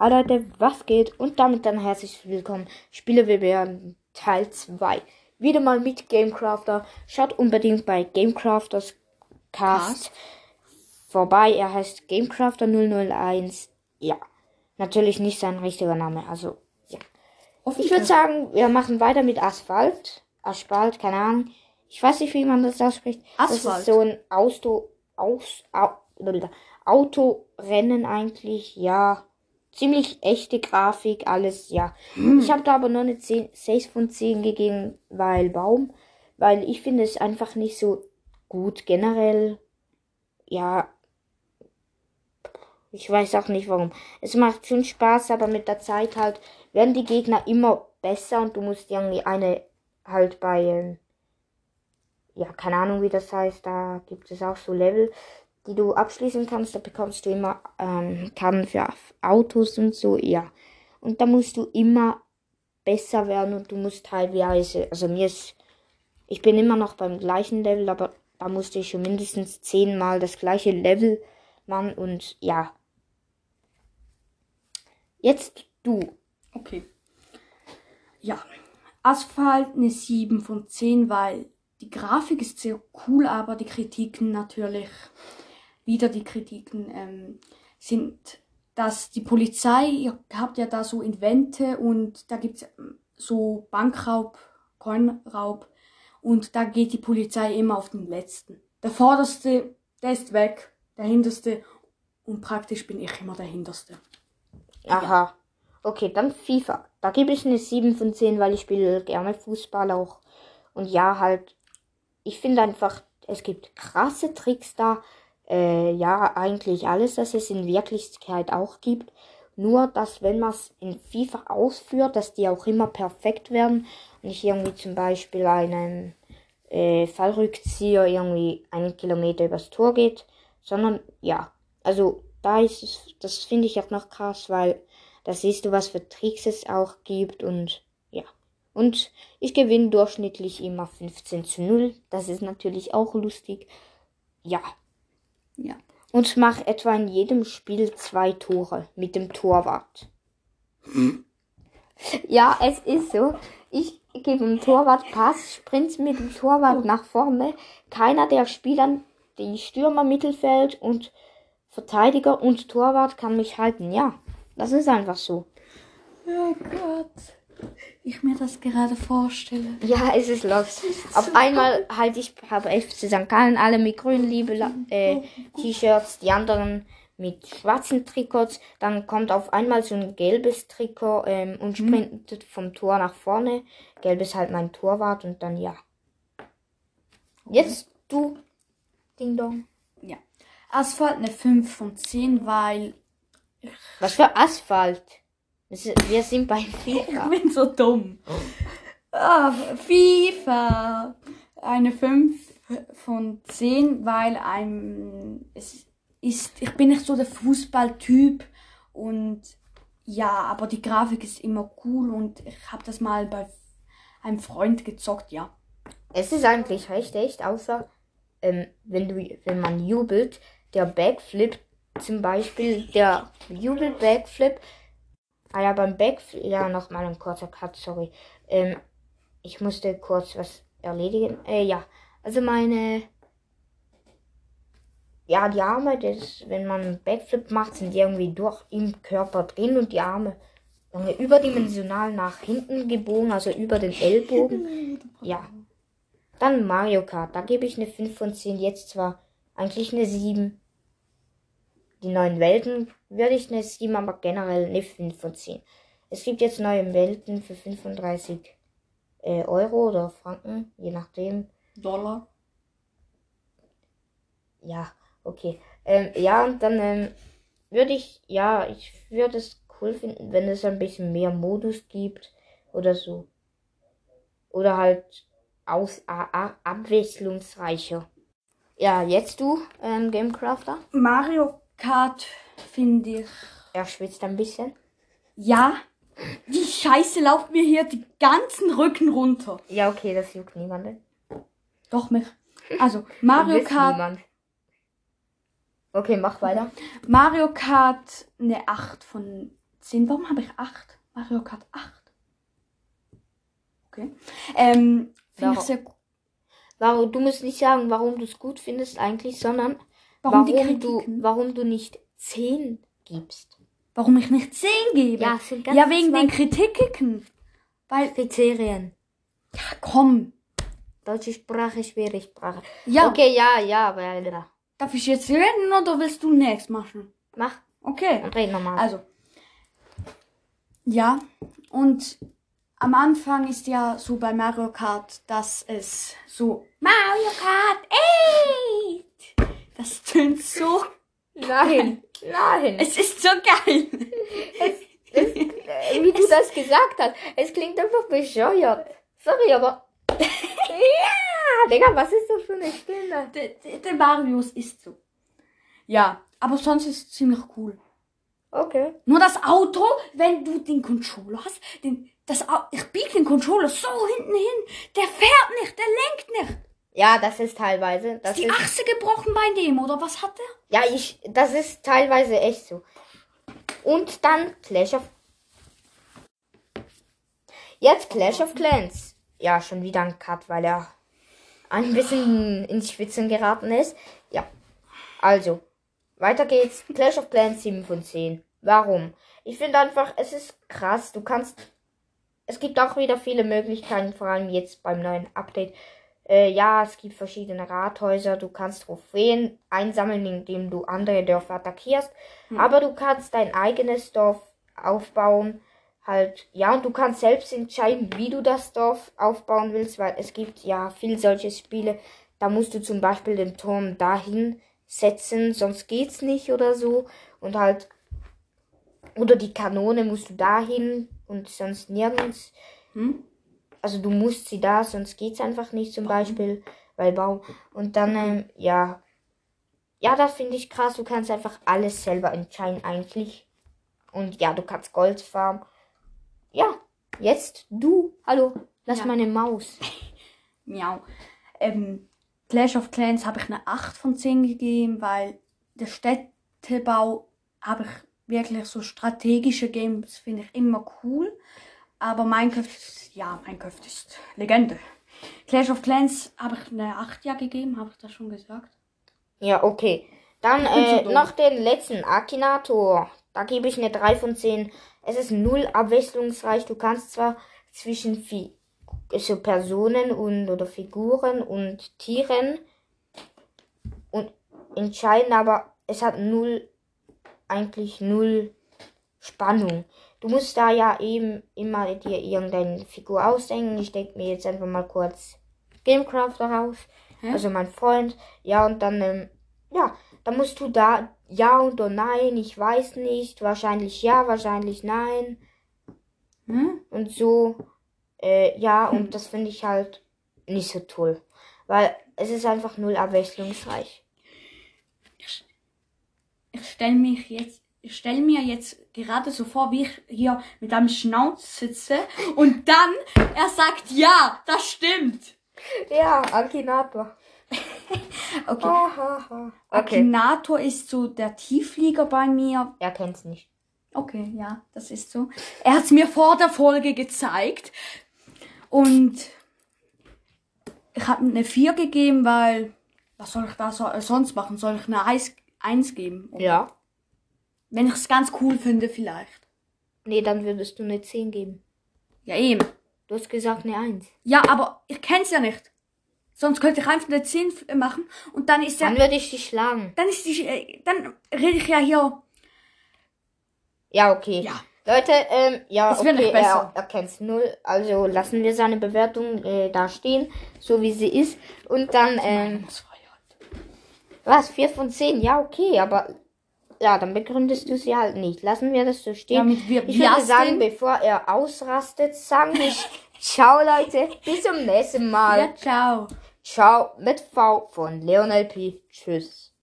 Hallo Leute, was geht? Und damit dann herzlich willkommen. Spiele werden Teil 2. Wieder mal mit Gamecrafter. Schaut unbedingt bei Gamecrafters Cast vorbei. Er heißt Gamecrafter 001. Ja, natürlich nicht sein richtiger Name. Also, ja. Ich würde sagen, wir machen weiter mit Asphalt. Asphalt, keine Ahnung. Ich weiß nicht, wie man das ausspricht. Das Asphalt. ist so ein Auto, aus, au, Autorennen eigentlich, ja. Ziemlich echte Grafik, alles, ja. Ich habe da aber nur eine 10, 6 von 10 gegeben, weil Baum, weil ich finde es einfach nicht so gut generell. Ja, ich weiß auch nicht warum. Es macht schon Spaß, aber mit der Zeit halt werden die Gegner immer besser und du musst irgendwie eine halt bei, ja, keine Ahnung wie das heißt, da gibt es auch so Level, die du abschließen kannst. Da bekommst du immer ähm, Karten für Autos und so, ja. Und da musst du immer besser werden und du musst teilweise, also mir ist, ich bin immer noch beim gleichen Level, aber da musste ich schon mindestens zehnmal das gleiche Level machen und ja. Jetzt du. Okay. Ja. Asphalt eine 7 von 10, weil die Grafik ist sehr cool, aber die Kritiken natürlich, wieder die Kritiken, ähm, sind, dass die Polizei, ihr habt ja da so Invente und da gibt es so Bankraub, Coinraub und da geht die Polizei immer auf den letzten. Der vorderste, der ist weg, der hinterste und praktisch bin ich immer der hinterste. Aha. Okay, dann FIFA. Da gebe ich eine 7 von 10, weil ich spiele gerne Fußball auch. Und ja, halt, ich finde einfach, es gibt krasse Tricks da. Äh, ja, eigentlich alles, das es in Wirklichkeit auch gibt. Nur, dass wenn man es in FIFA ausführt, dass die auch immer perfekt werden. Und nicht irgendwie zum Beispiel einen äh, Fallrückzieher irgendwie einen Kilometer übers Tor geht. Sondern, ja, also da ist es, das finde ich auch noch krass, weil da siehst du, was für Tricks es auch gibt und ja. Und ich gewinne durchschnittlich immer 15 zu 0. Das ist natürlich auch lustig. Ja. Ja. Und mache etwa in jedem Spiel zwei Tore mit dem Torwart. Ja, es ist so. Ich gebe dem Torwart Pass, sprint mit dem Torwart nach vorne. Keiner der Spieler, die Stürmer, Mittelfeld und Verteidiger und Torwart kann mich halten. Ja, das ist einfach so. Oh Gott. Ich mir das gerade vorstelle. Ja, es ist los. Auf einmal halt ich habe FC St. Gallen alle mit grünen Liebe äh, T-Shirts, die anderen mit schwarzen Trikots. Dann kommt auf einmal so ein gelbes Trikot ähm, und sprintet vom Tor nach vorne. Gelb ist halt mein Torwart und dann ja. Jetzt du, Ding Dong. Ja. Asphalt eine 5 von 10, weil Was für Asphalt? Wir sind bei ich FIFA. bin so dumm. Ah, FIFA. Eine 5 von 10, weil ein, es ist, ich bin nicht so der Fußballtyp und ja, aber die Grafik ist immer cool und ich habe das mal bei einem Freund gezockt, ja. Es ist eigentlich recht echt, außer ähm, wenn du, wenn man jubelt, der Backflip zum Beispiel, der Jubel-Backflip, ah ja, beim Backflip, ja, nochmal ein kurzer Cut, sorry, ähm, ich musste kurz was erledigen, äh, ja, also meine, ja, die Arme, das, wenn man einen Backflip macht, sind die irgendwie durch im Körper drin und die Arme irgendwie überdimensional nach hinten gebogen, also über den Ellbogen, ja. Dann Mario Kart, da gebe ich eine 5 von 10, jetzt zwar eigentlich eine 7. Die neuen Welten würde ich eine 7, aber generell eine 5 von 10. Es gibt jetzt neue Welten für 35 äh, Euro oder Franken, je nachdem. Dollar. Ja, okay. Ähm, ja, und dann ähm, würde ich, ja, ich würde es cool finden, wenn es ein bisschen mehr Modus gibt oder so. Oder halt aus, a, a, abwechslungsreicher. Ja, jetzt du, ähm, Gamecrafter. Mario Kart finde ich. Er schwitzt ein bisschen. Ja, die Scheiße lauft mir hier die ganzen Rücken runter. Ja, okay, das juckt niemanden. Doch mich. Also Mario Kart, Niemand. Okay, mach weiter. Mario Kart eine 8 von 10. Warum habe ich 8? Mario Kart 8. Okay. Ähm, finde ich Warum? sehr cool. Warum, du musst nicht sagen, warum du es gut findest eigentlich, sondern Warum, warum du, warum du nicht 10 gibst. Warum ich nicht 10 gebe? Ja, sind ganz ja wegen den Kritiken. Weil, Kriterien. ja, komm. Deutsche Sprache, schwere Sprache. Ja, Okay, ja, ja, aber ja. darf ich jetzt reden oder willst du next machen? Mach, Okay. dann red nochmal. Also, ja, und am Anfang ist ja so bei Mario Kart, dass es so Mario Kart 8! Das tönt so, Nein, nein. es ist so geil. Äh, Wie du das gesagt hast, es klingt einfach bescheuert. Sorry, aber. ja, Digga, was ist das für eine Stimme? Der, der, der Marius ist so. Ja, aber sonst ist es ziemlich cool. Okay. Nur das Auto, wenn du den Controller hast, den, das, ich biege den Controller so hinten hin, der fährt nicht. Ja, das ist teilweise. Das Ist die ist, Achse gebrochen bei dem, oder was hat der? ja, ich, das ist teilweise echt so. Und dann Clash of. Jetzt Clash of Clans. Ja, schon wieder ein Cut, weil er ein bisschen ins Schwitzen geraten ist. Ja. Also, weiter geht's. Clash of Clans 7 von 10. Warum? Ich finde einfach, es ist krass. Du kannst. Es gibt auch wieder viele Möglichkeiten, vor allem jetzt beim neuen Update. Äh, ja, es gibt verschiedene Rathäuser. Du kannst Trophäen einsammeln, indem du andere Dörfer attackierst. Aber du kannst dein eigenes Dorf aufbauen. Halt, ja, und du kannst selbst entscheiden, wie du das Dorf aufbauen willst, weil es gibt ja viel solche Spiele. Da musst du zum Beispiel den Turm dahin setzen, sonst geht's nicht oder so. Und halt, oder die Kanone musst du dahin und sonst nirgends. Hm? Also du musst sie da, sonst geht's einfach nicht zum Beispiel, weil Baum. Und dann, ähm, ja. Ja, das finde ich krass. Du kannst einfach alles selber entscheiden eigentlich. Und ja, du kannst Gold farmen. Ja, jetzt du. Hallo, lass Ja. meine Maus. Miau. Ähm, Clash of Clans habe ich eine 8 von 10 gegeben, weil der Städtebau habe ich wirklich so strategische Games finde ich immer cool. Aber Minecraft, ist- ja, Minecraft ist Legende. Clash of Clans habe ich eine 8 ja gegeben, habe ich das schon gesagt? Ja, okay. Dann so äh, noch den letzten, Akinator. Da gebe ich eine 3 von 10. Es ist null abwechslungsreich. Du kannst zwar zwischen Fi so Personen und oder Figuren und Tieren und entscheiden, aber es hat null, eigentlich null Spannung. Du musst da ja eben immer dir irgendeine Figur ausdenken. Ich denke mir jetzt einfach mal kurz Gamecraft raus. Hä? Also mein Freund. Ja, und dann, ähm, ja, dann musst du da ja oder nein, ich weiß nicht, wahrscheinlich ja, wahrscheinlich nein Hm? und so. Äh, ja, und das finde ich halt nicht so toll. Weil es ist einfach null abwechslungsreich. Ich stelle mich jetzt, ich stelle mir jetzt gerade so vor, wie ich hier mit einem Schnauz sitze und dann er sagt, ja, das stimmt. Ja, Akinator. Okay. Okay. Akinator ist so der Tiefflieger bei mir. Er kennt's nicht. Okay, ja, das ist so. Er hat es mir vor der Folge gezeigt. Und ich habe eine 4 gegeben, weil was soll ich da so, äh, sonst machen? Soll ich eine 1, 1 geben? Oder Ja. Wenn ich es ganz cool finde, vielleicht. Nee, dann würdest du eine 10 geben. Ja, eben. Du hast gesagt eine 1. Ja, aber ich kenn's ja nicht. Sonst könnte ich einfach eine 10 f- machen und dann ist ja, Dann würde ich dich schlagen. dann ist die, äh, dann rede ich ja hier. Ja, okay. Ja. Leute, ähm, ja, wird okay, nicht besser. er, er kennt's null. Also lassen wir seine Bewertung äh, da stehen, so wie sie ist. Und dann, ähm, was, 4 von 10? Ja, okay, aber ja, dann begründest du sie halt nicht. Lassen wir das so stehen. Ja, mit wir, ich würde sagen, bevor er ausrastet, sagen wir Ciao, Leute. Bis zum nächsten Mal. ja, ciao. Ciao mit V von Leonel P. Tschüss.